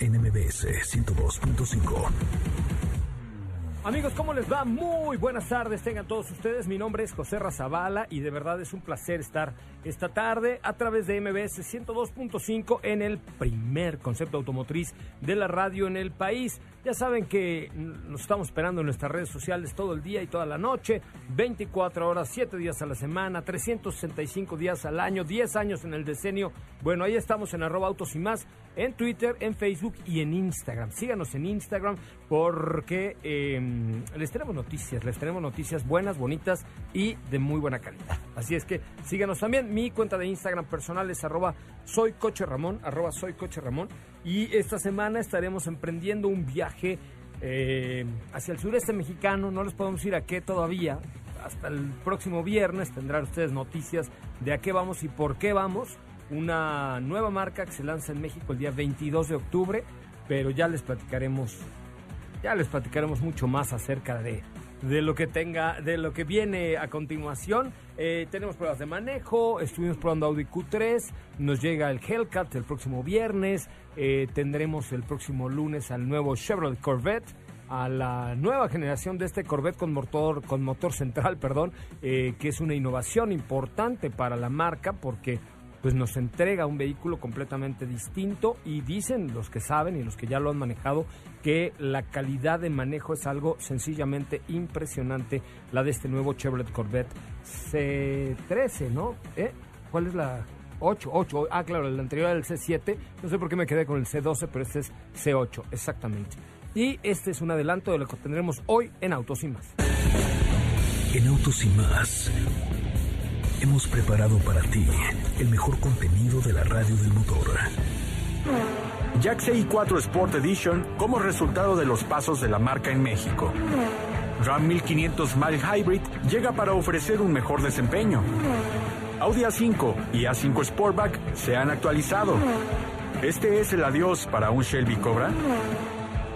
NMBS 102.5. Amigos, ¿cómo les va? Muy buenas tardes, tengan todos ustedes. Mi nombre es José Razabala y de verdad es un placer estar esta tarde a través de MBS 102.5 en el primer concepto automotriz de la radio en el país. Ya saben que nos estamos esperando en nuestras redes sociales todo el día y toda la noche, 24 horas, 7 días a la semana, 365 días al año, 10 años en el decenio. Bueno, ahí estamos en arroba autos y más, en Twitter, en Facebook y en Instagram. Síganos en Instagram porque em, les tenemos noticias, les tenemos noticias buenas, bonitas y de muy buena calidad. Así es que síganos también. Mi cuenta de Instagram personal es arroba soy coche Ramón, arroba soy coche Ramón. Y esta semana estaremos emprendiendo un viaje eh, hacia el sureste mexicano. No les podemos ir a qué todavía. Hasta el próximo viernes tendrán ustedes noticias de a qué vamos y por qué vamos. Una nueva marca que se lanza en México el día 22 de octubre, pero ya les platicaremos, ya les platicaremos mucho más acerca de, de lo que tenga, de lo que viene a continuación. Eh, tenemos pruebas de manejo, estuvimos probando Audi Q3, nos llega el Hellcat el próximo viernes, eh, tendremos el próximo lunes al nuevo Chevrolet Corvette a la nueva generación de este Corvette con motor, con motor central, perdón, eh, que es una innovación importante para la marca porque pues nos entrega un vehículo completamente distinto y dicen los que saben y los que ya lo han manejado que la calidad de manejo es algo sencillamente impresionante, la de este nuevo Chevrolet Corvette C13, ¿no? ¿Eh? ¿Cuál es la 8? 8. Ah, claro, el anterior era el C7. No sé por qué me quedé con el C12, pero este es C8, exactamente. Y este es un adelanto de lo que tendremos hoy en Autos y Más. En Autos y Más hemos preparado para ti el mejor contenido de la radio del motor. Jack CI4 Sport Edition como resultado de los pasos de la marca en México. Ram 1500 Mild Hybrid llega para ofrecer un mejor desempeño. Audi A5 y A5 Sportback se han actualizado. ¿Este es el adiós para un Shelby Cobra?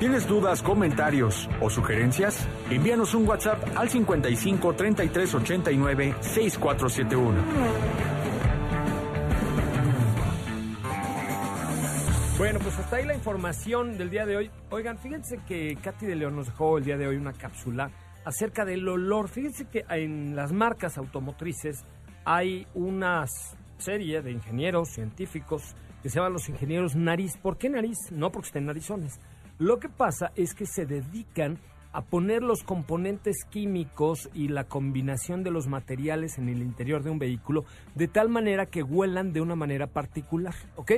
¿Tienes dudas, comentarios o sugerencias? Envíanos un WhatsApp al 55 33 89 6471. Bueno, pues hasta ahí la información del día de hoy. Oigan, fíjense que Katy de León nos dejó el día de hoy una cápsula acerca del olor. Fíjense que en las marcas automotrices hay una serie de ingenieros científicos que se llaman los ingenieros nariz. ¿Por qué nariz? No porque estén narizones lo que pasa es que se dedican a poner los componentes químicos y la combinación de los materiales en el interior de un vehículo de tal manera que huelan de una manera particular, ¿ok?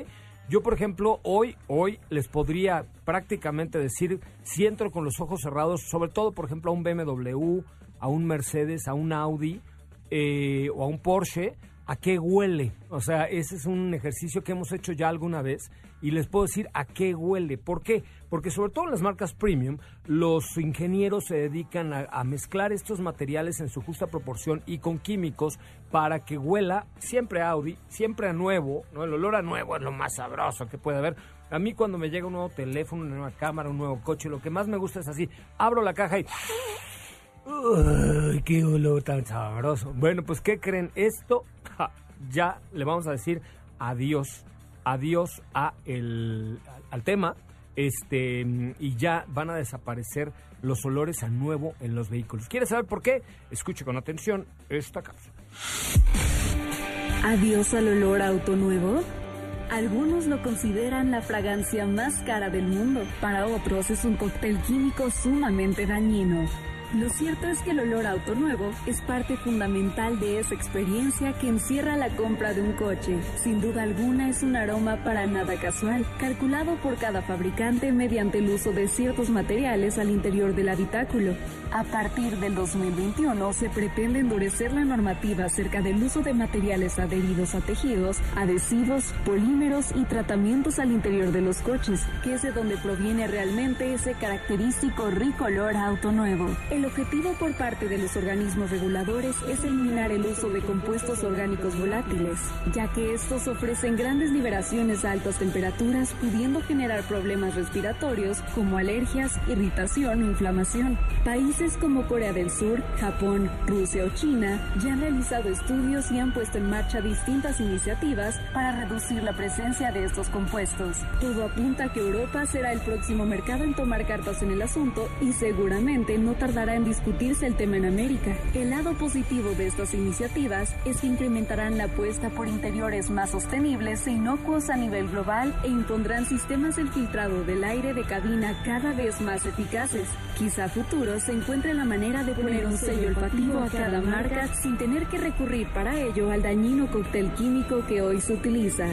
Yo, por ejemplo, hoy, hoy les podría prácticamente decir, si entro con los ojos cerrados, sobre todo, por ejemplo, a un BMW, a un Mercedes, a un Audi eh, o a un Porsche, a qué huele. O sea, ese es un ejercicio que hemos hecho ya alguna vez y les puedo decir a qué huele. ¿Por qué? Porque sobre todo en las marcas premium, los ingenieros se dedican a, mezclar estos materiales en su justa proporción y con químicos para que huela siempre Audi, siempre a nuevo. ¿no? El olor a nuevo es lo más sabroso que puede haber. A mí cuando me llega un nuevo teléfono, una nueva cámara, un nuevo coche, lo que más me gusta es así. Abro la caja y... ¡Uy, qué olor tan sabroso! Bueno, pues ¿qué creen? Esto ya le vamos a decir adiós, adiós a el, al tema, este, y ya van a desaparecer los olores a nuevo en los vehículos. ¿Quieres saber por qué? Escuche con atención esta cápsula. ¿Adiós al olor auto nuevo? Algunos lo consideran la fragancia más cara del mundo, para otros es un cóctel químico sumamente dañino. Lo cierto es que el olor auto nuevo es parte fundamental de esa experiencia que encierra la compra de un coche. Sin duda alguna es un aroma para nada casual, calculado por cada fabricante mediante el uso de ciertos materiales al interior del habitáculo. A partir del 2021 se pretende endurecer la normativa acerca del uso de materiales adheridos a tejidos, adhesivos, polímeros y tratamientos al interior de los coches, que es de donde proviene realmente ese característico rico olor auto nuevo. Objetivo por parte de los organismos reguladores es eliminar el uso de compuestos orgánicos volátiles, ya que estos ofrecen grandes liberaciones a altas temperaturas, pudiendo generar problemas respiratorios como alergias, irritación o inflamación. Países como Corea del Sur, Japón, Rusia o China ya han realizado estudios y han puesto en marcha distintas iniciativas para reducir la presencia de estos compuestos. Todo apunta a que Europa será el próximo mercado en tomar cartas en el asunto y seguramente no tardará en discutirse el tema en América. El lado positivo de estas iniciativas es que incrementarán la apuesta por interiores más sostenibles e inocuos a nivel global e impondrán sistemas de filtrado del aire de cabina cada vez más eficaces. Quizá a futuro se encuentre la manera de poner un sello olfativo a cada marca sin tener que recurrir para ello al dañino cóctel químico que hoy se utiliza.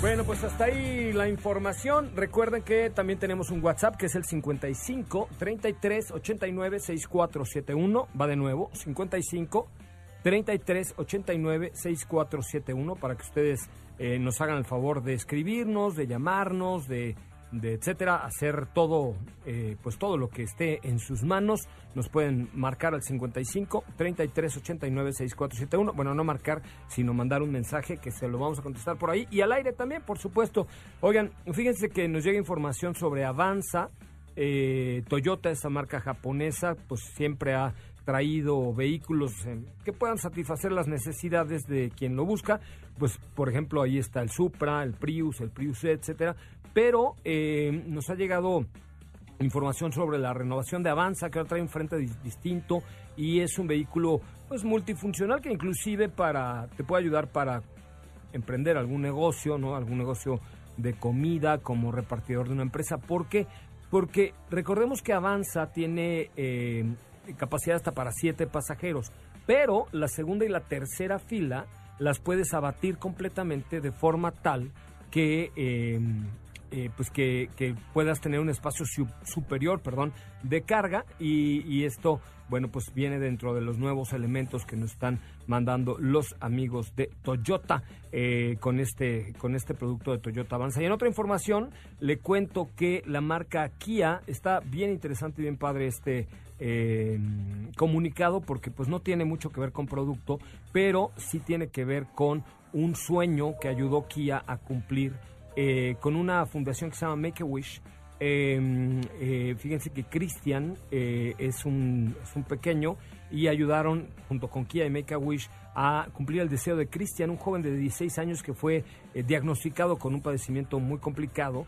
Bueno, pues hasta ahí la información. Recuerden que también tenemos un WhatsApp que es el 55 33 89 6471. Va de nuevo, 55 33 89 6471 para que ustedes eh, nos hagan el favor de escribirnos, de llamarnos, de de etcétera, hacer todo, eh, pues todo lo que esté en sus manos. Nos pueden marcar al 55 33 89 6471. Bueno, no marcar, sino mandar un mensaje que se lo vamos a contestar por ahí. Y al aire también, por supuesto. Oigan, fíjense que nos llega información sobre Avanza. Eh, Toyota, esta marca japonesa, pues siempre ha traído vehículos que puedan satisfacer las necesidades de quien lo busca. Pues, por ejemplo, ahí está el Supra, el Prius, el Prius, etcétera pero eh, nos ha llegado información sobre la renovación de Avanza, que ahora trae un frente distinto y es un vehículo pues multifuncional que inclusive para te puede ayudar para emprender algún negocio, ¿no? Algún negocio de comida como repartidor de una empresa. ¿Por qué? Porque recordemos que Avanza tiene eh, capacidad hasta para siete pasajeros, pero la segunda y la tercera fila las puedes abatir completamente de forma tal que eh, eh, pues que, puedas tener un espacio superior, perdón, de carga y, esto, bueno, pues viene dentro de los nuevos elementos que nos están mandando los amigos de Toyota eh, con este con este producto de Toyota Avanza. Y en otra información le cuento que la marca Kia está bien interesante y bien padre este eh, comunicado porque pues no tiene mucho que ver con producto, pero sí tiene que ver con un sueño que ayudó Kia a cumplir eh, con una fundación que se llama Make a Wish. Em, eh, fíjense que Christian eh, es, un, es un pequeño y ayudaron junto con Kia y Make a Wish a cumplir el deseo de Christian, un joven de 16 años que fue diagnosticado con un padecimiento muy complicado.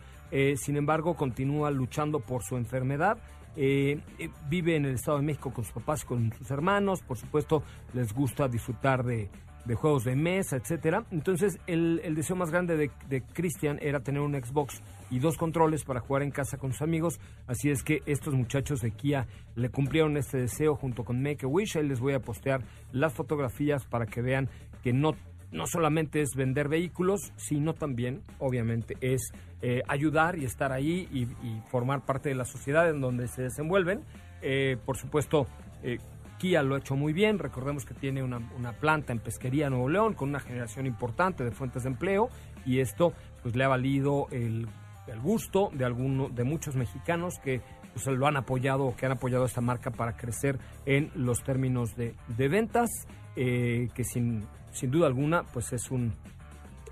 sin embargo, continúa luchando por su enfermedad. vive en el Estado de México con sus papás y con sus hermanos. Por supuesto, les gusta disfrutar de, de juegos de mesa, etcétera. Entonces, el, deseo más grande de, de Christian era tener un Xbox y dos controles para jugar en casa con sus amigos. Así es que estos muchachos de Kia le cumplieron este deseo junto con Make a Wish. Ahí les voy a postear las fotografías para que vean que no, no solamente es vender vehículos, sino también, obviamente, es eh, ayudar y estar ahí y, formar parte de la sociedad en donde se desenvuelven. Eh, por supuesto, eh, Lo ha hecho muy bien. Recordemos que tiene una, planta en Pesquería Nuevo León con una generación importante de fuentes de empleo y esto pues le ha valido el, gusto de alguno, de muchos mexicanos que pues, lo han apoyado que han apoyado esta marca para crecer en los términos de, ventas, eh, que sin, sin duda alguna pues es un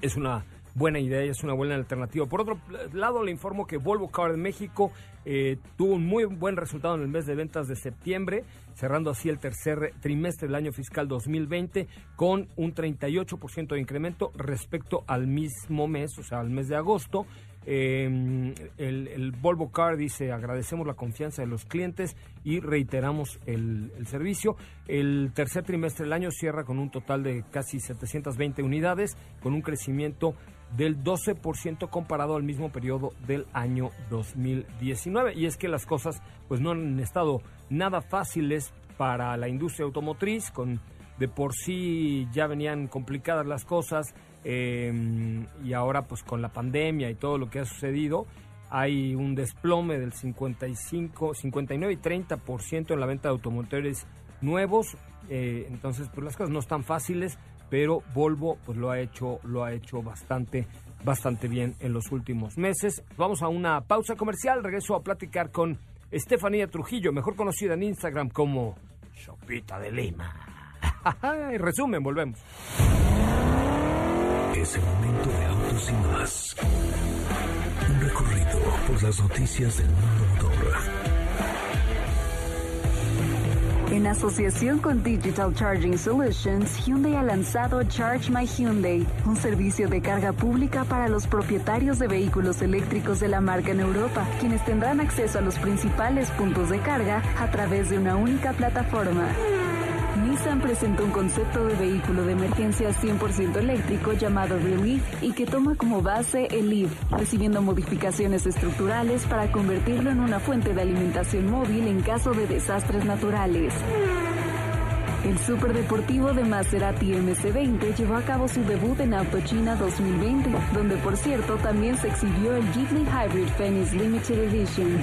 es una buena idea y es una buena alternativa. Por otro lado, le informo que Volvo Car de México eh, tuvo un muy buen resultado en el mes de ventas de septiembre, cerrando así el tercer trimestre del año fiscal 2020 con un 38% de incremento respecto al mismo mes, o sea, al mes de agosto. Eh, el, Volvo Car dice, agradecemos la confianza de los clientes y reiteramos el servicio. El tercer trimestre del año cierra con un total de casi 720 unidades, con un crecimiento del 12% comparado al mismo periodo del año 2019. Y es que las cosas pues no han estado nada fáciles para la industria automotriz, con de por sí ya venían complicadas las cosas eh, y ahora pues con la pandemia y todo lo que ha sucedido hay un desplome del 55, 59 y 30% en la venta de automotores nuevos, eh, entonces pues las cosas no están fáciles, pero Volvo pues lo ha hecho lo ha hecho bastante bastante bien en los últimos meses. Vamos a una pausa comercial, regreso a platicar con Estefanía Trujillo, mejor conocida en Instagram como Sopita de Lima. Resumen, volvemos. Es el momento de autos y más. Un recorrido por las noticias del mundo En asociación con Digital Charging Solutions, Hyundai ha lanzado Charge My Hyundai, un servicio de carga pública para los propietarios de vehículos eléctricos de la marca en Europa, quienes tendrán acceso a los principales puntos de carga a través de una única plataforma. Nissan presentó un concepto de vehículo de emergencia 100% eléctrico llamado Relief y que toma como base el Leaf, recibiendo modificaciones estructurales para convertirlo en una fuente de alimentación móvil en caso de desastres naturales. El superdeportivo de Maserati MC20 llevó a cabo su debut en Auto China 2020, donde por cierto también se exhibió el Ghibli Hybrid Phoenix Limited Edition.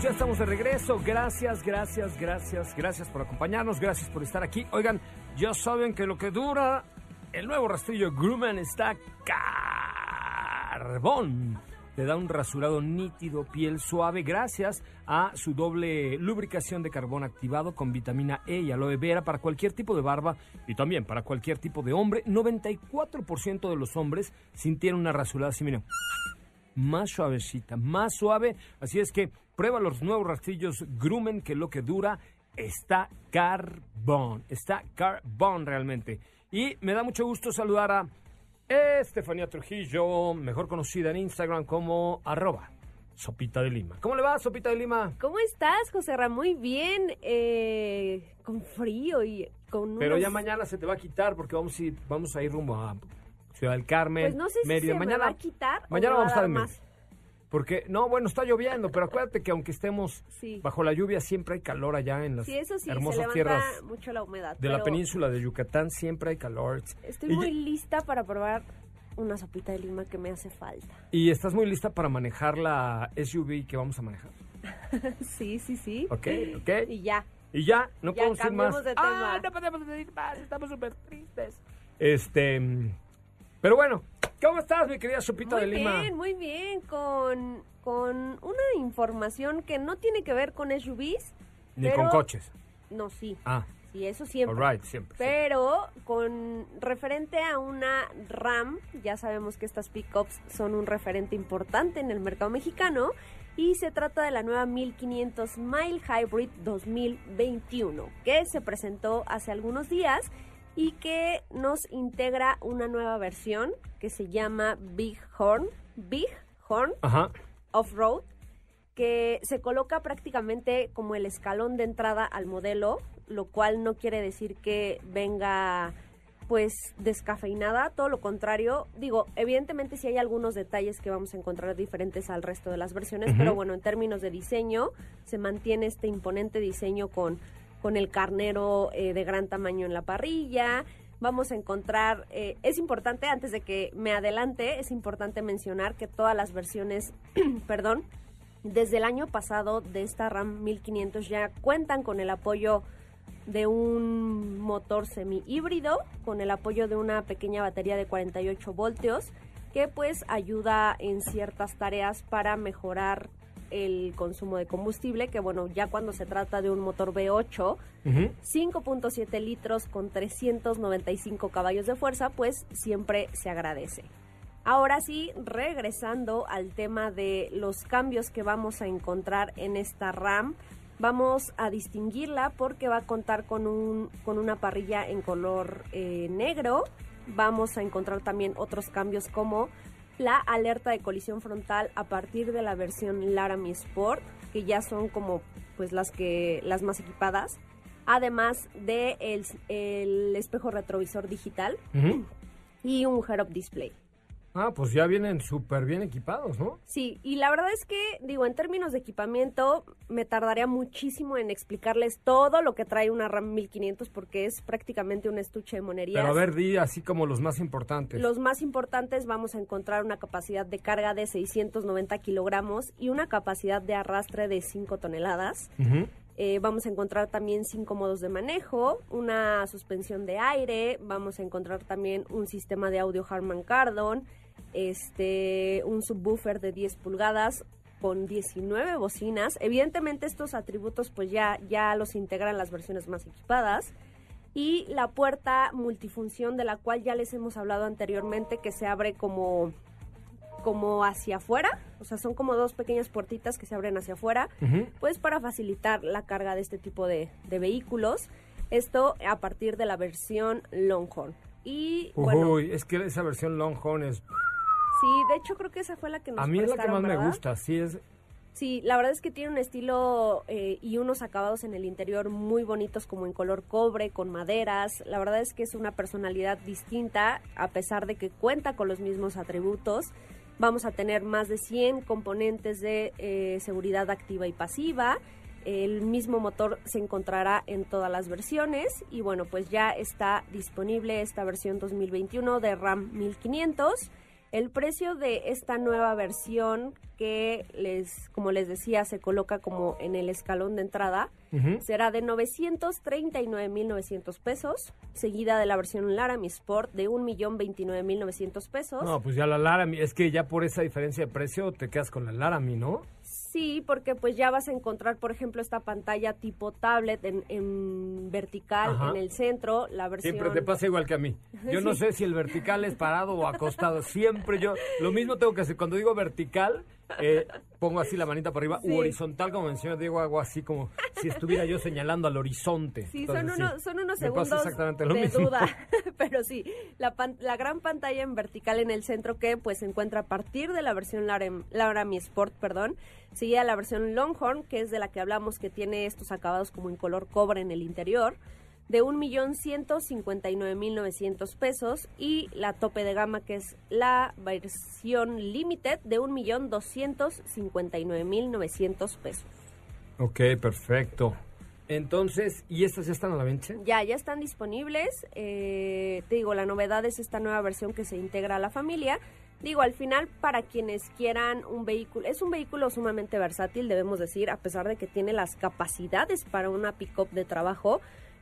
Amigos, ya estamos de regreso. Gracias, gracias, gracias, gracias por acompañarnos, gracias por estar aquí. Oigan, ya saben que lo que dura el nuevo rastrillo Grumman está carbón. Te da un rasurado nítido, piel suave, gracias a su doble lubricación de carbón activado con vitamina E y aloe vera para cualquier tipo de barba y también para cualquier tipo de hombre. 94% de los hombres sintieron una rasurada así, miren más suavecita, más suave. Así es que prueba los nuevos rastrillos Grumen, que lo que dura está carbón. Está carbón realmente. Y me da mucho gusto saludar a Estefanía Trujillo, mejor conocida en Instagram como arroba Sopita de Lima. ¿Cómo le va, Sopita de Lima? ¿Cómo estás, José Ra? Muy bien, eh, con frío y con Pero unos- ya mañana se te va a quitar porque vamos a ir, vamos a ir rumbo a Ciudad del Carmen, Pues no sé si Mérida. se me mañana, va a quitar o Mañana me va a vamos a estar dar más. Porque, no, bueno, está lloviendo, pero acuérdate que aunque estemos Sí. bajo la lluvia, siempre hay calor allá en las Sí, eso sí, se hermosas tierras mucho la humedad. de la península de Yucatán, siempre hay calor. Estoy y, muy lista para probar una sopita de lima que me hace falta. y estás muy lista para manejar la SUV que vamos a manejar. Sí, sí, sí. Ok, ok. Y ya. Y ya, no Ya, podemos ir más. Ah, no podemos ir más, estamos súper tristes. Este, pero bueno, ¿cómo estás, mi querida Sopita Muy de Lima? bien, muy bien, con, con una información que no tiene que ver con SUVs. Ni pero- con coches. No, sí, Ah, sí, eso siempre. alright, siempre. sí. Pero con referente a una RAM, ya sabemos que estas pickups son un referente importante en el mercado mexicano y se trata de la nueva 1500 Mile Hybrid 2021 que se presentó hace algunos días y que nos integra una nueva versión que se llama Big Horn, Big Horn. Off-Road, que se coloca prácticamente como el escalón de entrada al modelo, lo cual no quiere decir que venga pues descafeinada, todo lo contrario. Digo, evidentemente sí hay algunos detalles que vamos a encontrar diferentes al resto de las versiones, pero bueno, en términos de diseño, se mantiene este imponente diseño con, con el carnero eh, de gran tamaño en la parrilla. Vamos a encontrar, eh, es importante, antes de que me adelante, es importante mencionar que todas las versiones, perdón, desde el año pasado de esta RAM 1500 ya cuentan con el apoyo de un motor semi híbrido con el apoyo de una pequeña batería de 48 voltios que pues ayuda en ciertas tareas para mejorar el consumo de combustible que bueno ya cuando se trata de un motor V8 Ujú. 5.7 litros con 395 caballos de fuerza, pues siempre se agradece. Ahora sí, regresando al tema de los cambios que vamos a encontrar en esta RAM, vamos a distinguirla porque va a contar con, un, con una parrilla en color eh, negro. Vamos a encontrar también otros cambios como la alerta de colisión frontal a partir de la versión Laramie Sport, que ya son como pues las que las más equipadas además de el, el espejo retrovisor digital Ujú. y un head-up display. Ah, pues ya vienen súper bien equipados, ¿no? Sí, y la verdad es que, digo, en términos de equipamiento, me tardaría muchísimo en explicarles todo lo que trae una RAM 1500 porque es prácticamente un estuche de monerías. Pero a ver, di así como los más importantes. Los más importantes vamos a encontrar una capacidad de carga de 690 kilogramos y una capacidad de arrastre de 5 toneladas. Eh, vamos a encontrar también cinco modos de manejo, una suspensión de aire, vamos a encontrar también un sistema de audio Harman Kardon, este, un subwoofer de 10 pulgadas con 19 bocinas. Evidentemente estos atributos pues ya, ya los integran las versiones más equipadas. Y la puerta multifunción de la cual ya les hemos hablado anteriormente que se abre como como hacia afuera, o sea, son como dos pequeñas puertitas que se abren hacia afuera, pues para facilitar la carga de este tipo de, de vehículos. Esto a partir de la versión Longhorn. Y bueno, Uy, es que esa versión Longhorn es... sí, de hecho creo que esa fue la que nos A mí es la que más me gusta, sí es... Sí, la verdad es que tiene un estilo eh, y unos acabados en el interior muy bonitos como en color cobre, con maderas. La verdad es que es una personalidad distinta a pesar de que cuenta con los mismos atributos. Vamos a tener más de 100 componentes de eh, seguridad activa y pasiva. El mismo motor se encontrará en todas las versiones y bueno, pues ya está disponible esta versión 2021 de RAM 1500. El precio de esta nueva versión que les, como les decía, se coloca como en el escalón de entrada, Ujú. será de 939.900 pesos, seguida de la versión Laramie Sport de 1.029.900 pesos. No, pues ya la Laramie, es que ya por esa diferencia de precio te quedas con la Laramie, ¿no? Sí, porque pues ya vas a encontrar, por ejemplo, esta pantalla tipo tablet en, en vertical Ajá. en el centro, la versión... Siempre te pasa igual que a mí. Yo no sé si el vertical es parado o acostado. Siempre yo, lo mismo tengo que hacer. Cuando digo vertical, eh, pongo así la manita para arriba. Sí. U horizontal, como menciona Diego, hago así como si estuviera yo señalando al horizonte. Sí, Entonces, son, unos, son unos segundos exactamente lo de mismo. duda, pero sí, la, pan- la gran pantalla en vertical en el centro que pues se encuentra a partir de la versión Larem- Laramie Sport, perdón, seguida la versión Longhorn, que es de la que hablamos, que tiene estos acabados como en color cobre en el interior, de 1.159.900 pesos y la tope de gama que es la versión Limited de 1.259.900 pesos. Ok, perfecto. Entonces, ¿y estas ya están a la venta? Ya, ya están disponibles. Eh, te digo, la novedad es esta nueva versión que se integra a la familia. Digo, al final, para quienes quieran un vehículo, es un vehículo sumamente versátil, debemos decir, a pesar de que tiene las capacidades para una pick-up de trabajo.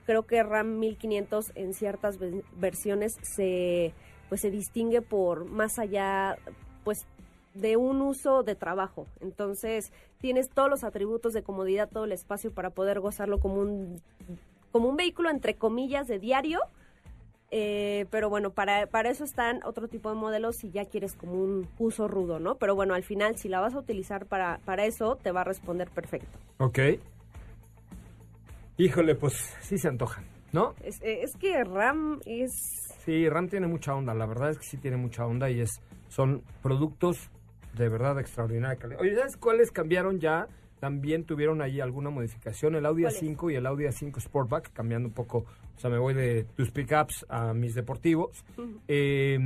Creo que RAM 1500 en ciertas ve- versiones se, pues, se distingue por más allá, pues, de un uso de trabajo. Entonces, tienes todos los atributos de comodidad, todo el espacio para poder gozarlo como un, como un vehículo, entre comillas, de diario. Eh, pero bueno, para, para eso están otro tipo de modelos si ya quieres como un uso rudo, ¿no? Pero bueno, al final, si la vas a utilizar para, para eso, te va a responder perfecto. Ok. Híjole, pues sí se antojan, ¿no? Es, eh, es que RAM es... Sí, RAM tiene mucha onda, la verdad es que sí tiene mucha onda y es son productos de verdad extraordinaria calidad. Oye, ¿sabes cuáles cambiaron ya también tuvieron ahí alguna modificación, el Audi ¿Cuál es? A5 y el Audi A5 Sportback, cambiando un poco, o sea, me voy de tus pickups a mis deportivos. Eh,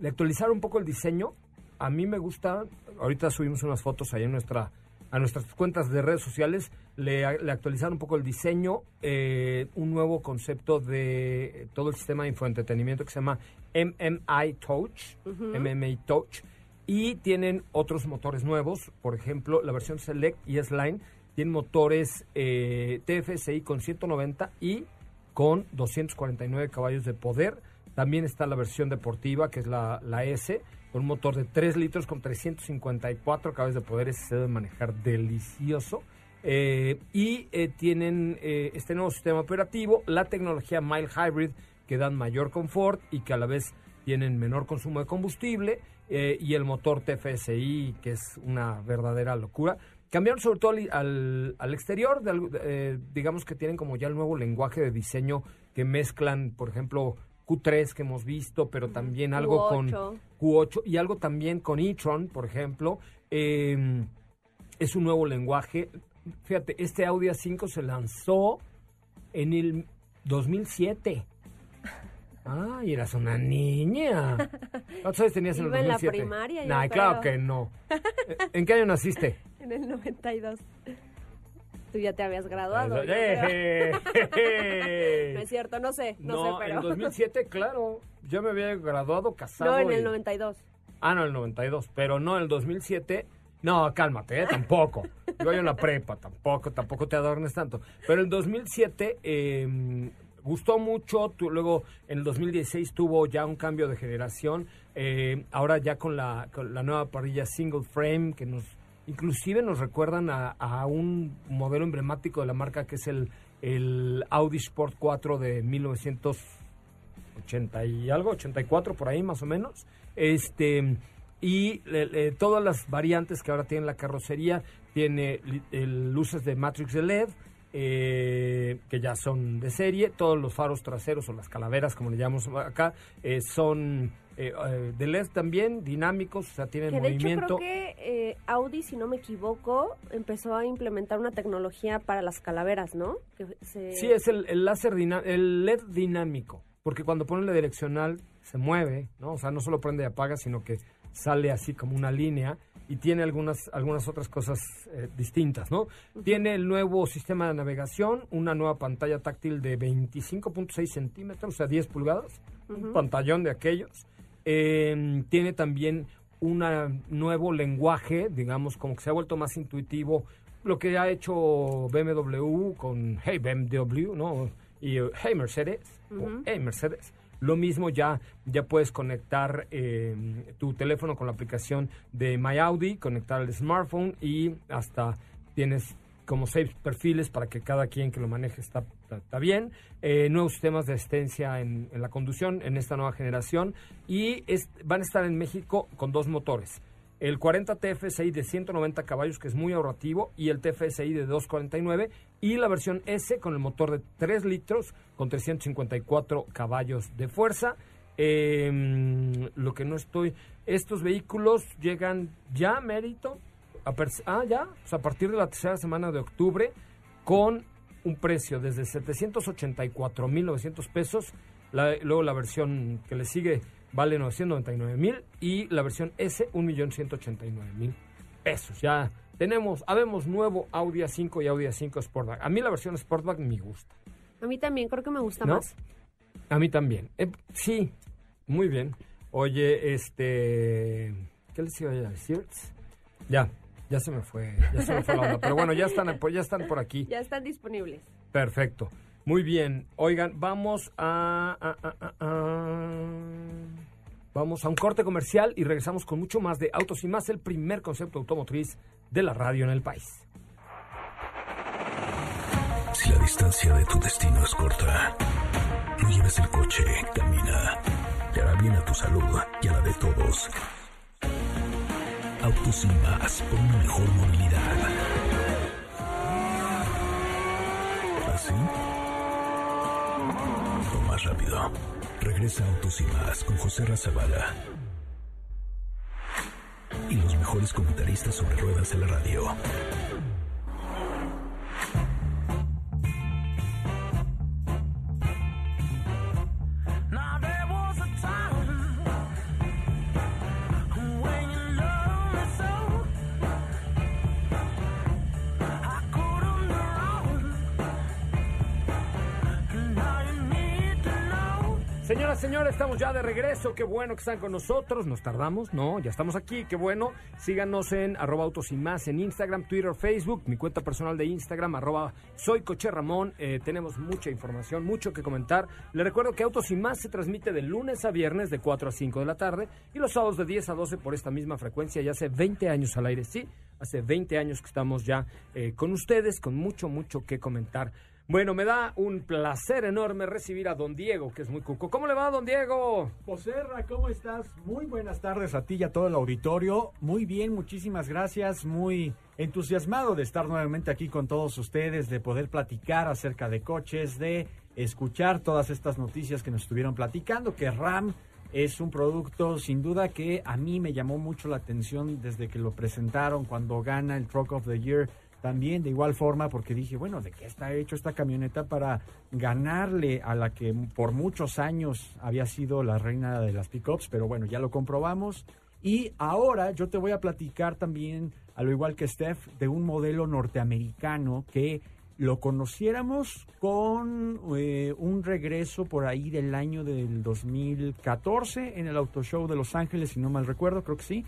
le actualizaron un poco el diseño, a mí me gusta, ahorita subimos unas fotos ahí en nuestra, a nuestras cuentas de redes sociales, le, le actualizaron un poco el diseño, eh, un nuevo concepto de todo el sistema de infoentretenimiento que se llama MMI Touch, MMI Touch, y tienen otros motores nuevos, por ejemplo, la versión Select y S-Line tienen motores eh, TFSI con 190 y con 249 caballos de poder. También está la versión deportiva, que es la, la S, un motor de 3 litros con 354 caballos de poder. Ese se debe manejar delicioso. Eh, y eh, tienen eh, este nuevo sistema operativo, la tecnología Mile Hybrid, que dan mayor confort y que a la vez tienen menor consumo de combustible, y el motor TFSI, que es una verdadera locura. Cambiaron sobre todo al, al- exterior, digamos que tienen como ya el nuevo lenguaje de diseño que mezclan, por ejemplo, Q3 que hemos visto, pero también algo con Q8. Q8 y algo también con e-tron, por ejemplo. Eh, es un nuevo lenguaje. Fíjate, este Audi A5 se lanzó en el 2007. Ay, eras una niña. ¿Cuántos años tenías en el Iba en la 2007? primaria, yo Nah, claro creo. que no. ¿En qué año naciste? En el 92. Tú ya te habías graduado. yo Eh, eh, No es cierto, no sé, no, No, sé, en pero... 2007, claro. Yo me había graduado, casado. No, en y- el 92. Ah, no, en el 92. Pero no, en el 2007. No, cálmate, ¿eh? tampoco. Yo en la prepa, tampoco, tampoco te adornes tanto. Pero en 2007 eh, gustó mucho. tu- luego en el 2016 tuvo ya un cambio de generación. eh, ahora ya con la, con la nueva parrilla single frame que nos inclusive nos recuerdan a, un modelo emblemático de la marca que es el, el Audi Sport 4 de 1980 y algo, 84 por ahí más o menos. Este y todas las variantes que ahora tiene la carrocería tiene luces de Matrix de LED eh, que ya son de serie. Todos los faros traseros o las calaveras como le llamamos acá eh, son eh, eh, de LED también dinámicos, o sea tienen Que de hecho movimiento. creo que eh, Audi, si no me equivoco, empezó a implementar una tecnología para las calaveras, ¿no? Que se- Sí, es el, el láser el LED dinámico, porque cuando pones la direccional se mueve, ¿no? O sea, no solo prende y apaga, sino que sale así como una línea y tiene algunas, algunas otras cosas eh, distintas, ¿no? Tiene el nuevo sistema de navegación, una nueva pantalla táctil de 25.6 centímetros, o sea, 10 pulgadas, un pantallón de aquellos. Eh, tiene también un nuevo lenguaje, digamos, como que se ha vuelto más intuitivo, lo que ha hecho BMW con Hey BMW, ¿no? Y Hey Mercedes, o Hey Mercedes. Lo mismo ya, ya puedes conectar eh, tu teléfono con la aplicación de My Audi, conectar el smartphone y hasta tienes como seis perfiles para que cada quien que lo maneje está, está, bien. Eh, nuevos sistemas de asistencia en, la conducción en esta nueva generación y es- van a estar en México con dos motores. El 40 TFSI de 190 caballos, que es muy ahorrativo, y el TFSI de 249, y la versión S con el motor de 3 litros con 354 caballos de fuerza. Eh, lo que no estoy... Estos vehículos llegan ya, mérito, ah, ya, o sea, a partir de la tercera semana de octubre, con un precio desde 784.900 pesos. La- luego la versión que le sigue vale 999.000 y la versión S 1.189.000 pesos. Ya tenemos, habemos nuevo Audi A5 y Audi A5 Sportback. A mí la versión Sportback me gusta. A mí también creo que me gusta ¿No? más. A mí también. Eh, sí, muy bien. Oye, este... ¿Qué les iba a decir? Ya, ya se me fue, ya se me fue la onda. Pero bueno, ya están, ya están por aquí. Ya están disponibles. Perfecto. Muy bien. Oigan, vamos a, a- a- a- a- Vamos a un corte comercial y regresamos con mucho más de Autos y Más, el primer concepto automotriz de la radio en el país. Si la distancia de tu destino es corta, no lleves el coche, camina. Te hará bien a tu salud y a la de todos. Autos y más por una mejor movilidad. ¿Así? O más rápido. Regresa Autos y más con José Razabala. Y los mejores comentaristas sobre ruedas de la radio. Señoras, señores, estamos ya de regreso. Qué bueno que están con nosotros. Nos tardamos, no, ya estamos aquí. Qué bueno. Síganos en arroba autos y más en Instagram, Twitter, Facebook. Mi cuenta personal de Instagram, arroba soy Coche Ramón. Eh, tenemos mucha información, mucho que comentar. Le recuerdo que Autos y más se transmite de lunes a viernes de 4 a 5 de la tarde y los sábados de 10 a 12 por esta misma frecuencia. Ya hace 20 años al aire, sí. Hace 20 años que estamos ya eh, con ustedes, con mucho, mucho que comentar. Bueno, me da un placer enorme recibir a don Diego, que es muy cuco. ¿Cómo le va, don Diego? Joserra, ¿cómo estás? Muy buenas tardes a ti y a todo el auditorio. Muy bien, muchísimas gracias. Muy entusiasmado de estar nuevamente aquí con todos ustedes, de poder platicar acerca de coches, de escuchar todas estas noticias que nos estuvieron platicando, que RAM es un producto sin duda que a mí me llamó mucho la atención desde que lo presentaron cuando gana el Truck of the Year. También de igual forma porque dije, bueno, ¿de qué está hecho esta camioneta para ganarle a la que por muchos años había sido la reina de las pickups? Pero bueno, ya lo comprobamos. Y ahora yo te voy a platicar también, a lo igual que Steph, de un modelo norteamericano que lo conociéramos con eh, un regreso por ahí del año del 2014 en el Auto Show de Los Ángeles, si no mal recuerdo, creo que sí.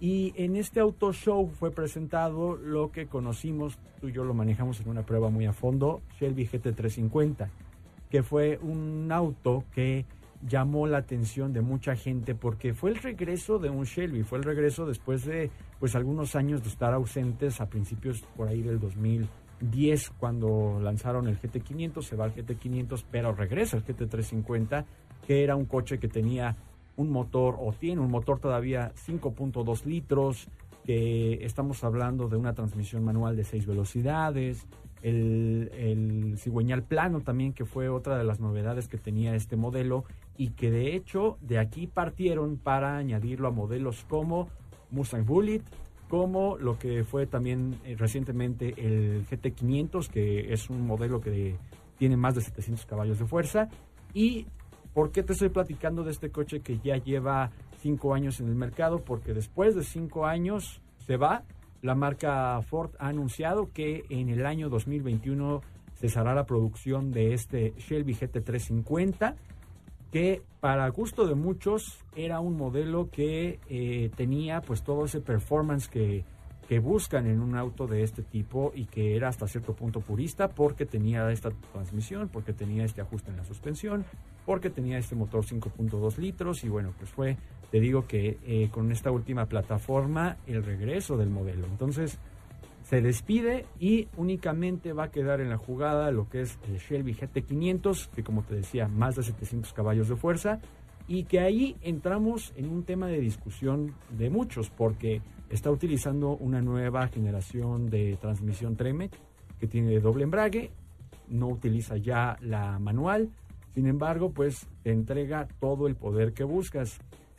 Y en este Auto Show fue presentado lo que conocimos, tú y yo lo manejamos en una prueba muy a fondo, Shelby GT350, que fue un auto que llamó la atención de mucha gente porque fue el regreso de un Shelby, fue el regreso después de pues algunos años de estar ausentes a principios por ahí del 2010 cuando lanzaron el GT500, se va al GT500, pero regresa el GT350, que era un coche que tenía un motor o tiene un motor todavía 5.2 litros, que estamos hablando de una transmisión manual de 6 velocidades, el, cigüeñal plano también, que fue otra de las novedades que tenía este modelo y que de hecho de aquí partieron para añadirlo a modelos como Mustang Bullet, como lo que fue también eh, recientemente el GT500, que es un modelo que tiene más de 700 caballos de fuerza, y ¿Por qué te estoy platicando de este coche que ya lleva cinco años en el mercado? Porque después de cinco años se va. La marca Ford ha anunciado que en el año 2021 cesará la producción de este Shelby GT350, que para gusto de muchos era un modelo que eh, tenía pues todo ese performance que, que buscan en un auto de este tipo y que era hasta cierto punto purista porque tenía esta transmisión, porque tenía este ajuste en la suspensión, porque tenía este motor 5.2 litros y bueno, pues fue, te digo que eh, con esta última plataforma el regreso del modelo. Entonces se despide y únicamente va a quedar en la jugada lo que es el Shelby GT500, que como te decía, más de 700 caballos de fuerza y que ahí entramos en un tema de discusión de muchos porque está utilizando una nueva generación de transmisión Tremec que tiene doble embrague, no utiliza ya la manual, sin embargo, pues te entrega todo el poder que buscas.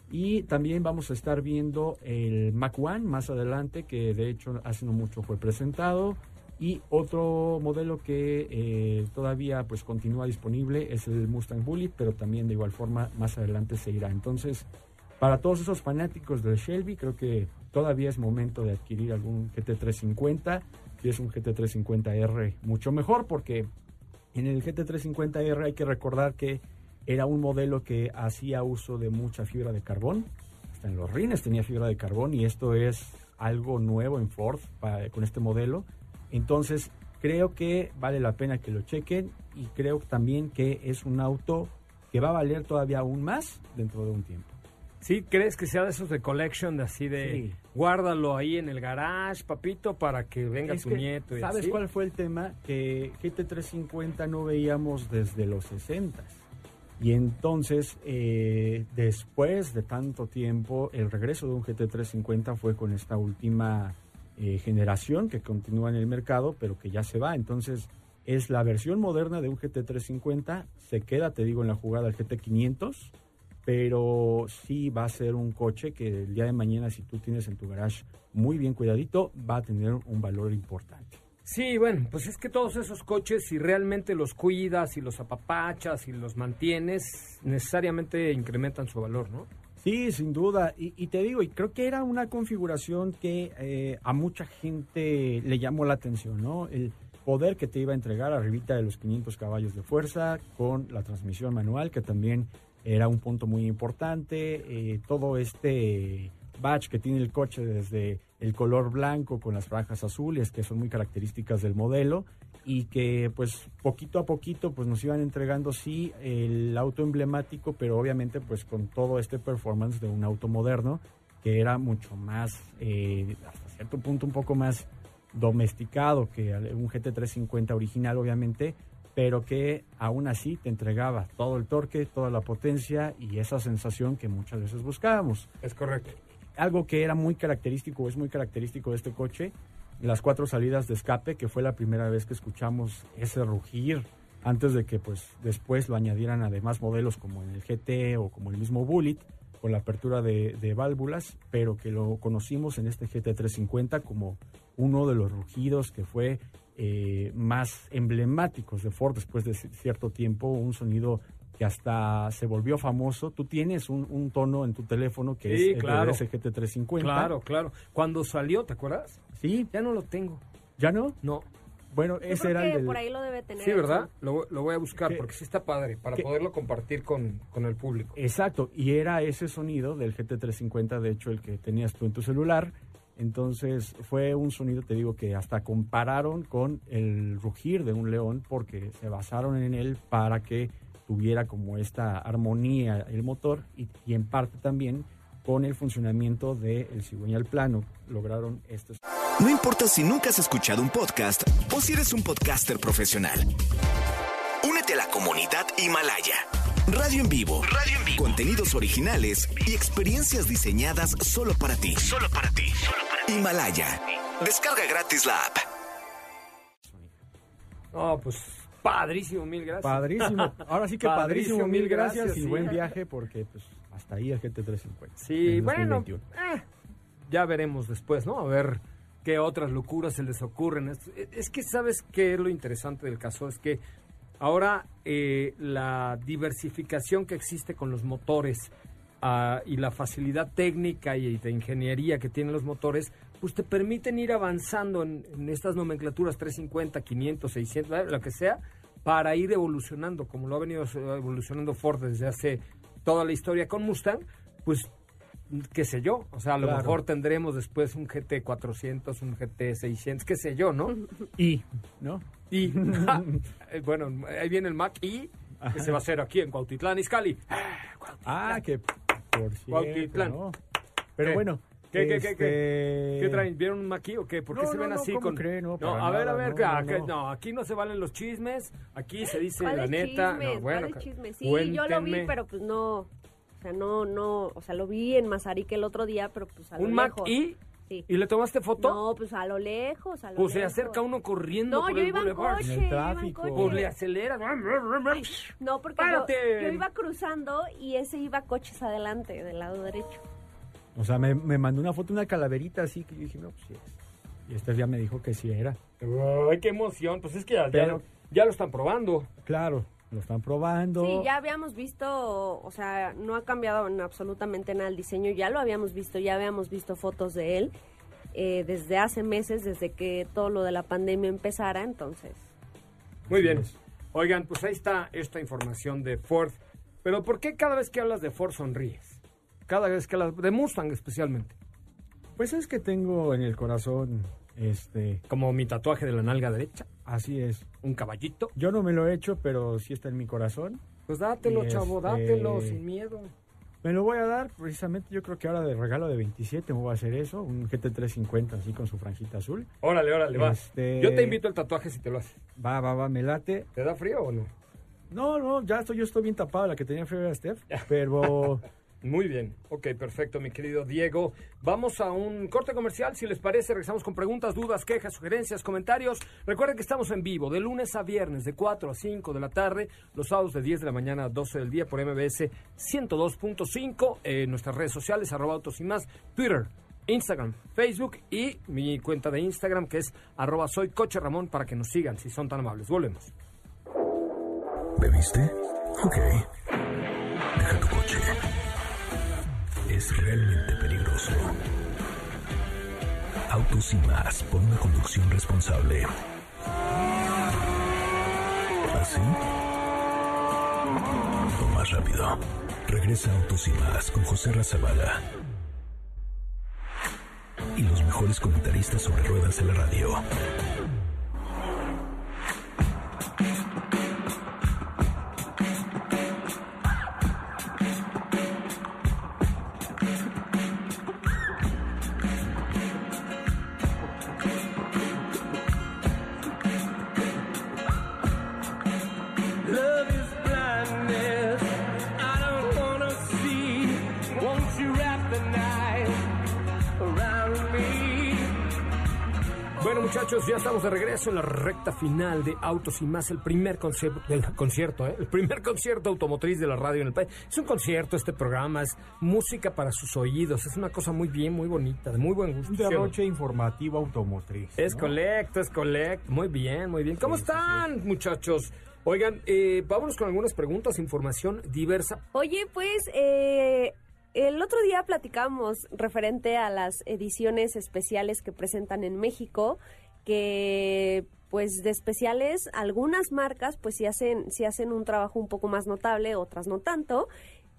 Y también vamos a estar viendo el Mac One más adelante, que de hecho hace no mucho fue presentado. Y otro modelo que eh, todavía pues continúa disponible es el Mustang Bullet, pero también de igual forma más adelante se irá. Entonces, para todos esos fanáticos del Shelby, creo que todavía es momento de adquirir algún GT350. Si es un GT350R, mucho mejor, porque en el GT350R hay que recordar que era un modelo que hacía uso de mucha fibra de carbón. Hasta en los rines tenía fibra de carbón y esto es algo nuevo en Ford con este modelo. Entonces creo que vale la pena que lo chequen y creo también que es un auto que va a valer todavía aún más dentro de un tiempo. ¿Sí? ¿Crees que sea de esos de collection, de así de Sí. guárdalo ahí en el garage, papito, para que venga Es tu que, nieto? y ¿Sabes así? cuál fue el tema? Que GT350 no veíamos desde los 60. Y entonces, eh, después de tanto tiempo, el regreso de un GT350 fue con esta última eh, generación que continúa en el mercado, pero que ya se va. Entonces, es la versión moderna de un GT350. Se queda, te digo, en la jugada del GT500 pero sí va a ser un coche que el día de mañana, si tú tienes en tu garage muy bien cuidadito, va a tener un valor importante. Sí, bueno, pues es que todos esos coches, si realmente los cuidas y los apapachas y los mantienes, necesariamente incrementan su valor, ¿no? Sí, sin duda. Y, y te digo, y creo que era una configuración que eh, a mucha gente le llamó la atención, ¿no? El poder que te iba a entregar arribita de los 500 caballos de fuerza con la transmisión manual, que también era un punto muy importante. eh, todo este badge que tiene el coche desde el color blanco con las franjas azules, que son muy características del modelo, y que pues poquito a poquito pues nos iban entregando sí el auto emblemático, pero obviamente pues con todo este performance de un auto moderno que era mucho más, eh, hasta cierto punto un poco más domesticado que un GT350 original obviamente, pero que aún así te entregaba todo el torque, toda la potencia y esa sensación que muchas veces buscábamos. Es correcto. Algo que era muy característico, es muy característico de este coche, las cuatro salidas de escape, que fue la primera vez que escuchamos ese rugir, antes de que pues después lo añadieran a demás modelos como en el GT o como el mismo Bullet, con la apertura de, de válvulas, pero que lo conocimos en este GT350 como uno de los rugidos que fue eh, más emblemáticos de Ford después de ci- cierto tiempo, un sonido que hasta se volvió famoso. Tú tienes un, un tono en tu teléfono que Sí, es el claro. ese GT350. Claro, claro. Cuando salió, ¿te acuerdas? Sí, Ya no lo tengo. ¿ya no? No. Bueno, Yo ese creo era que el del... por ahí lo debe tener. Sí. ¿verdad? Lo, lo voy a buscar ¿Qué? porque sí está padre para ¿Qué? poderlo compartir con, con el público. Exacto, y era ese sonido del GT350, de hecho, el que tenías tú en tu celular. Entonces fue un sonido, te digo, que hasta compararon con el rugir de un león porque se basaron en él para que tuviera como esta armonía el motor y, en parte también con el funcionamiento del cigüeñal plano lograron este No importa si nunca has escuchado un podcast o si eres un podcaster profesional. Únete a la comunidad Himalaya. Radio en vivo. Radio en vivo. Contenidos originales y experiencias diseñadas solo para ti. Solo para ti. Himalaya. Descarga gratis la app. No, pues padrísimo, mil gracias. Padrísimo. Ahora sí que padrísimo, mil gracias, y sí. buen viaje porque pues hasta ahí el GT350. Sí, en bueno, 2021. eh, ya veremos después, ¿no? A ver qué otras locuras se les ocurren. Es, es que, ¿sabes qué es lo interesante del caso? Es que ahora eh, la diversificación que existe con los motores ah, y la facilidad técnica y de ingeniería que tienen los motores, pues te permiten ir avanzando en, en estas nomenclaturas 350, 500, 600, lo que sea, para ir evolucionando, como lo ha venido evolucionando Ford desde hace toda la historia con Mustang, pues qué sé yo, o sea, a lo Claro. mejor tendremos después un GT 400, un GT 600, qué sé yo, ¿no? Y, ¿no? Y, ja, eh, bueno, ahí viene el Mac I, que se va a hacer aquí en Cuautitlán, Izcalli. Ah, que por cierto, Cuautitlán. ¿no? Pero ¿Qué? bueno. ¿Qué, qué, qué, qué? este, ¿Qué traen? ¿Vieron un Mac I o qué? ¿Por qué No, se ven no, no, así ¿cómo con...? cree? No, No, a ver, nada, a ver, no, que- no, que- no. no, aquí no se valen los chismes, aquí se dice la ¿Cuáles neta. chismes? No, bueno, ¿Cuáles ca- chismes? Sí, yo lo vi, pero pues no. O sea, no, no. O sea, lo vi en Mazarik el otro día, pero pues a lo ¿Un Mac lejos. I? Sí. ¿Y le tomaste foto? No, pues a lo lejos, a lo Pues se acerca uno corriendo No, por yo el iba en boulevard. coche, En el yo iba en tráfico. coche. Pues le acelera. No, porque yo, ¡Párate! yo iba cruzando y ese iba coches adelante, del lado derecho. O sea, me, me mandó una foto, una calaverita así, que yo dije, no, pues sí es. Y este ya me dijo que sí era. Ay, qué emoción. Pues es que ya, ya- Pero- ya lo están probando. Claro, lo están probando. Sí, ya habíamos visto, o sea, no ha cambiado en absolutamente nada el diseño, ya lo habíamos visto, ya habíamos visto fotos de él eh, desde hace meses, desde que todo lo de la pandemia empezara, entonces. Muy bien. Oigan, pues ahí está esta información de Ford. Pero ¿por qué cada vez que hablas de Ford sonríes? Cada vez que hablas de Mustang especialmente. Pues es que tengo en el corazón, este, Como mi tatuaje de la nalga derecha, así es. un caballito. Yo no me lo he hecho, pero sí está en mi corazón. Pues dátelo, Y chavo, este- dátelo sin miedo. Me lo voy a dar, precisamente, yo creo que ahora de regalo de 27 me voy a hacer eso, un GT350 así con su franjita azul. Órale, órale, va. Este- Yo te invito al tatuaje si te lo haces. Va, va, va, me late. ¿Te da frío o no? No, no, ya estoy, yo estoy bien tapado, la que tenía frío era Steph, pero Muy bien. Ok, perfecto, mi querido Diego. Vamos a un corte comercial. Si les parece, regresamos con preguntas, dudas, quejas, sugerencias, comentarios. Recuerden que estamos en vivo de lunes a viernes, de 4 a 5 de la tarde, los sábados de 10 de la mañana a 12 del día por MBS 102.5, en nuestras redes sociales, arroba autos y más, Twitter, Instagram, Facebook y mi cuenta de Instagram que es arroba soy coche Ramón para que nos sigan si son tan amables. Volvemos. ¿Bebiste? Ok. Deja tu coche. Es realmente peligroso. Autos y más por una conducción responsable. ¿Así? O más rápido. Regresa Autos y Más con José Razabala. Y los mejores comentaristas sobre ruedas en la radio. Estamos de regreso en la recta final de Autos y Más, el primer concierto, el concierto, ¿eh? el primer concierto automotriz de la radio en el país. Es un concierto, este programa, es música para sus oídos, es una cosa muy bien, muy bonita, de muy buen gusto. Un derroche informativo automotriz. Es ¿no? correcto, es correcto. Muy bien, muy bien. ¿Cómo Sí, sí, están, muchachos? Oigan, eh, vámonos con algunas preguntas, información diversa. Oye, pues eh, el otro día platicamos referente a las ediciones especiales que presentan en México, que pues de especiales algunas marcas pues sí hacen, sí hacen un trabajo un poco más notable, otras no tanto.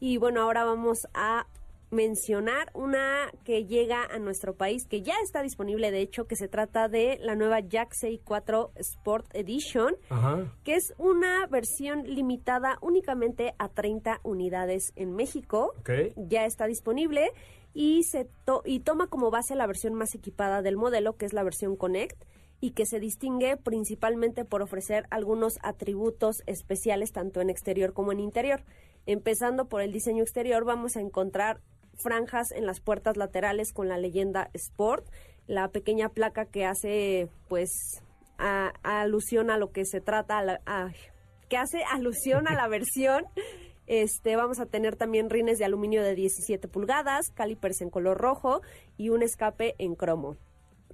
Y bueno, ahora vamos a mencionar una que llega a nuestro país, que ya está disponible de hecho, que se trata de la nueva Jack 4 Sport Edition Ajá. que es una versión limitada únicamente a 30 unidades en México. Ok. Ya está disponible y, se to- y toma como base la versión más equipada del modelo, que es la versión Connect, y que se distingue principalmente por ofrecer algunos atributos especiales tanto en exterior como en interior. Empezando por el diseño exterior, vamos a encontrar franjas en las puertas laterales con la leyenda Sport, la pequeña placa que hace pues a- alusión a lo que se trata, a la- que hace alusión a la versión. Este, vamos a tener también rines de aluminio de 17 pulgadas, calipers en color rojo y un escape en cromo.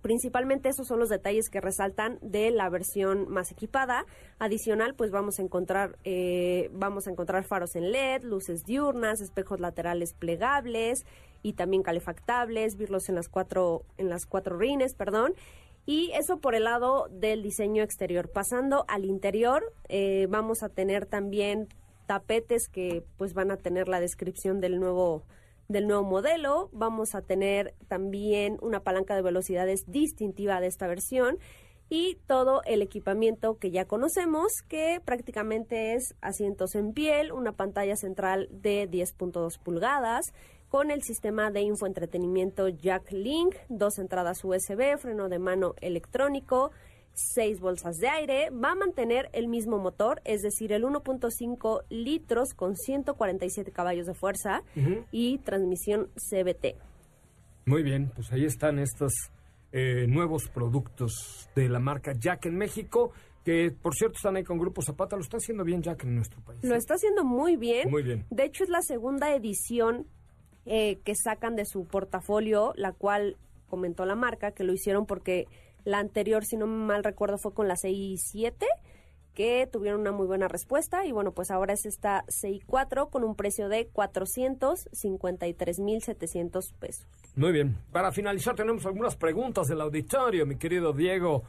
Principalmente esos son los detalles que resaltan de la versión más equipada. Adicional, pues vamos a encontrar eh, vamos a encontrar faros en LED, luces diurnas, espejos laterales plegables y también calefactables, birlos en las cuatro en las cuatro rines, perdón. Y eso por el lado del diseño exterior. Pasando al interior, eh, vamos a tener también tapetes que pues van a tener la descripción del nuevo del nuevo modelo. Vamos a tener también una palanca de velocidades distintiva de esta versión y todo el equipamiento que ya conocemos, que prácticamente es asientos en piel, una pantalla central de 10.2 pulgadas, con el sistema de infoentretenimiento Jack Link, dos entradas USB, freno de mano electrónico, seis bolsas de aire, va a mantener el mismo motor, es decir, el 1.5 litros con 147 caballos de fuerza y transmisión CBT. Muy bien, pues ahí están estos eh, nuevos productos de la marca Jack en México, que por cierto están ahí con Grupo Zapata, lo está haciendo bien Jack en nuestro país. Lo ¿eh? está haciendo muy bien. Muy bien. De hecho, es la segunda edición eh, que sacan de su portafolio, la cual comentó la marca que lo hicieron porque la anterior, si no mal recuerdo, fue con la CI7, que tuvieron una muy buena respuesta. Y bueno, pues ahora es esta CI4 con un precio de 453,700 pesos. Muy bien. Para finalizar tenemos algunas preguntas del auditorio, mi querido Diego.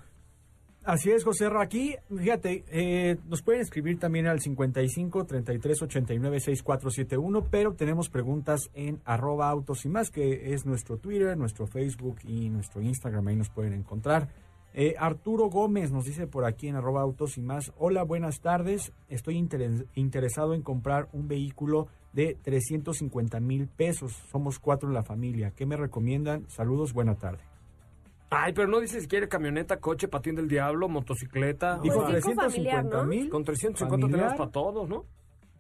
Así es, José Ra. Aquí, fíjate, eh, nos pueden escribir también al 55 33 89 6471, pero tenemos preguntas en arroba autos y más, que es nuestro Twitter, nuestro Facebook y nuestro Instagram. Ahí nos pueden encontrar. Eh, Arturo Gómez nos dice por aquí en arroba autos y más. Hola, buenas tardes. Estoy interes- interesado en comprar un vehículo de 350 mil pesos. Somos cuatro en la familia. ¿Qué me recomiendan? Saludos, buena tarde. Ay, pero no dice si quiere camioneta, coche, patín del diablo, motocicleta. Pues Dijo dijo familiar, 350 ¿no? mil. Con 350 familiar, tenemos para todos, ¿no?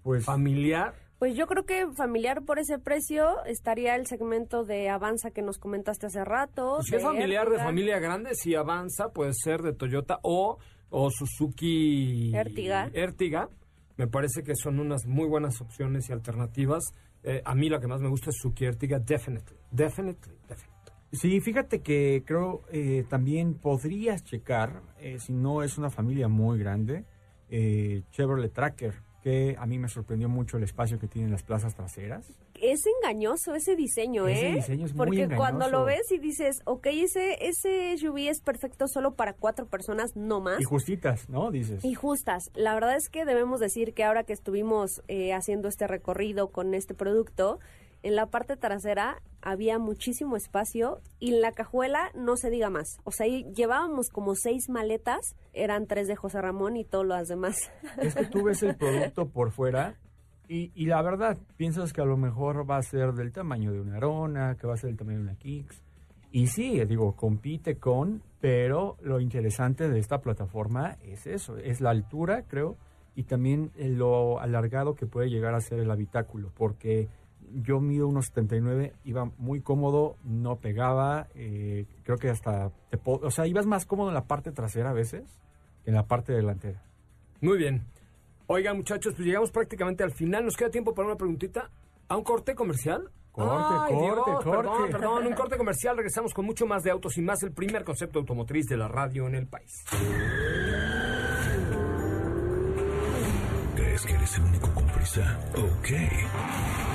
Pues Familiar. Pues yo creo que familiar por ese precio estaría el segmento de Avanza que nos comentaste hace rato. Pues si es de familiar de Ertiga. familia grande, si avanza, puede ser de Toyota o, o Suzuki Ertiga. Ertiga. Me parece que son unas muy buenas opciones y alternativas. Eh, a mí la que más me gusta es Suzuki Ertiga, definitely, definitely, definitely. Sí, fíjate que creo eh, también podrías checar, eh, si no es una familia muy grande, eh, Chevrolet Tracker, que a mí me sorprendió mucho el espacio que tienen las plazas traseras. Es engañoso ese diseño, Ese ¿eh? diseño es muy Porque cuando engañoso. lo ves y dices, ok, ese, ese SUV es perfecto solo para cuatro personas, no más. Y justitas, ¿no? Dices. Y justas. La verdad es que debemos decir que ahora que estuvimos eh, haciendo este recorrido con este producto, en la parte trasera había muchísimo espacio y en la cajuela no se diga más. O sea, llevábamos como seis maletas, eran tres de José Ramón y todas las demás. Es que tú ves el producto por fuera y, y la verdad piensas que a lo mejor va a ser del tamaño de una Arona, que va a ser del tamaño de una Kicks. Y sí, digo, compite con, pero lo interesante de esta plataforma es eso, es la altura, creo, y también eh, lo alargado que puede llegar a ser el habitáculo, porque yo mido unos 79, iba muy cómodo, no pegaba, eh, creo que hasta, te o sea, ibas más cómodo en la parte trasera a veces que en la parte delantera. Muy bien. Oigan, muchachos, pues llegamos prácticamente al final. ¿Nos queda tiempo para una preguntita? ¿A un corte comercial? Corte, Ay, corte, Dios, corte. Perdón, perdón, un corte comercial. Regresamos con mucho más de autos y más, el primer concepto automotriz de la radio en el país. ¿Crees que eres el único con prisa? Ok.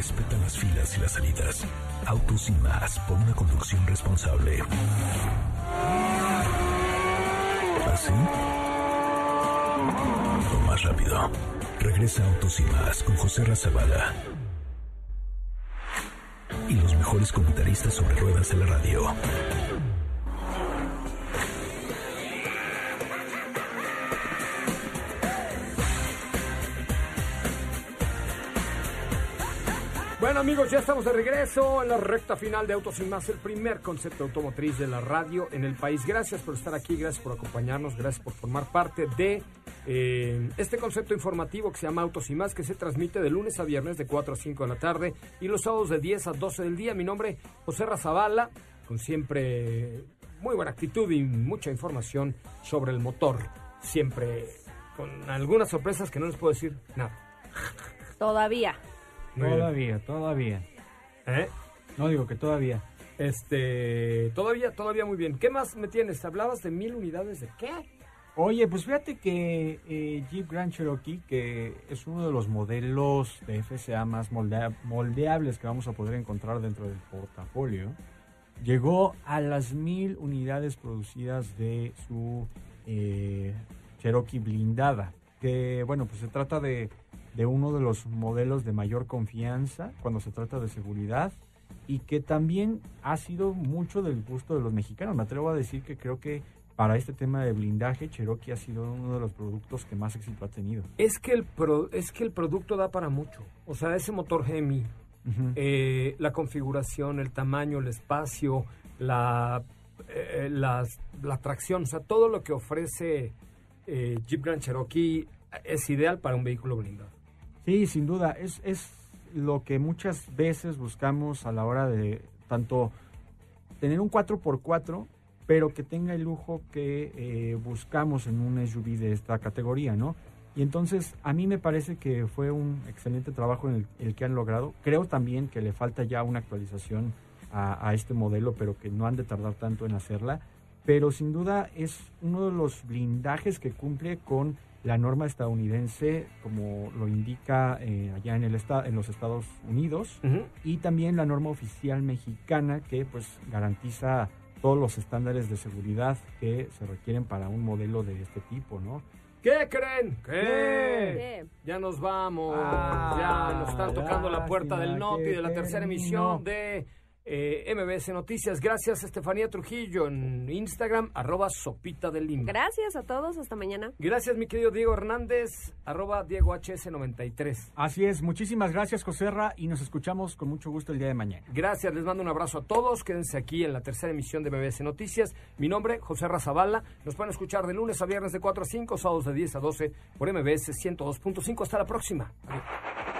Respeta las filas y las salidas. Autos y más por una conducción responsable. ¿Así? O más rápido. Regresa Autos y más con José Razabala. Y los mejores comentaristas sobre ruedas de la radio. Bueno amigos, ya estamos de regreso en la recta final de Autos y Más, el primer concepto automotriz de la radio en el país. Gracias por estar aquí, gracias por acompañarnos, gracias por formar parte de eh, este concepto informativo que se llama Autos y Más, que se transmite de lunes a viernes de 4 a 5 de la tarde y los sábados de 10 a 12 del día. Mi nombre es José Razabala, con siempre muy buena actitud y mucha información sobre el motor. Siempre con algunas sorpresas que no les puedo decir nada. Todavía. Todavía, todavía. ¿Eh? No digo que todavía. Este, todavía, todavía muy bien. ¿Qué más me tienes? ¿Hablabas de mil unidades de qué? Oye, pues fíjate que eh, Jeep Grand Cherokee, que es uno de los modelos de FCA más moldea- moldeables que vamos a poder encontrar dentro del portafolio, llegó a las mil unidades producidas de su eh, Cherokee blindada. Que bueno, pues se trata de, de uno de los modelos de mayor confianza cuando se trata de seguridad y que también ha sido mucho del gusto de los mexicanos. Me atrevo a decir que creo que para este tema de blindaje, Cherokee ha sido uno de los productos que más éxito ha tenido. Es que el pro- es que el producto da para mucho. O sea, ese motor Hemi, eh, la configuración, el tamaño, el espacio, la, eh, las- la tracción, o sea, todo lo que ofrece eh, Jeep Grand Cherokee es ideal para un vehículo blindado. Sí, sin duda, es, es lo que muchas veces buscamos a la hora de tanto tener un 4x4, pero que tenga el lujo que eh, buscamos en un SUV de esta categoría, ¿no? Y entonces a mí me parece que fue un excelente trabajo en el, que han logrado. Creo también que le falta ya una actualización a, a este modelo, pero que no han de tardar tanto en hacerla. Pero sin duda es uno de los blindajes que cumple con la norma estadounidense, como lo indica eh, allá en, el esta- en los Estados Unidos, y también la norma oficial mexicana que pues garantiza todos los estándares de seguridad que se requieren para un modelo de este tipo, ¿no? ¿Qué creen? ¿Qué? ¿Qué? Ya nos vamos. Ah, ya nos están tocando la puerta del Noti de la tercera emisión de eh, MBS Noticias. Gracias, Estefanía Trujillo, en Instagram, arroba Sopita de Lima. Gracias a todos, hasta mañana. Gracias, mi querido Diego Hernández, arroba Diego HS93. Así es, muchísimas gracias Joserra y nos escuchamos con mucho gusto el día de mañana. Gracias, les mando un abrazo a todos. Quédense aquí en la tercera emisión de MBS Noticias. Mi nombre, José Razabala. Nos pueden escuchar de lunes a viernes de 4 a 5, sábados de 10 a 12 por MBS 102.5. Hasta la próxima. Adiós.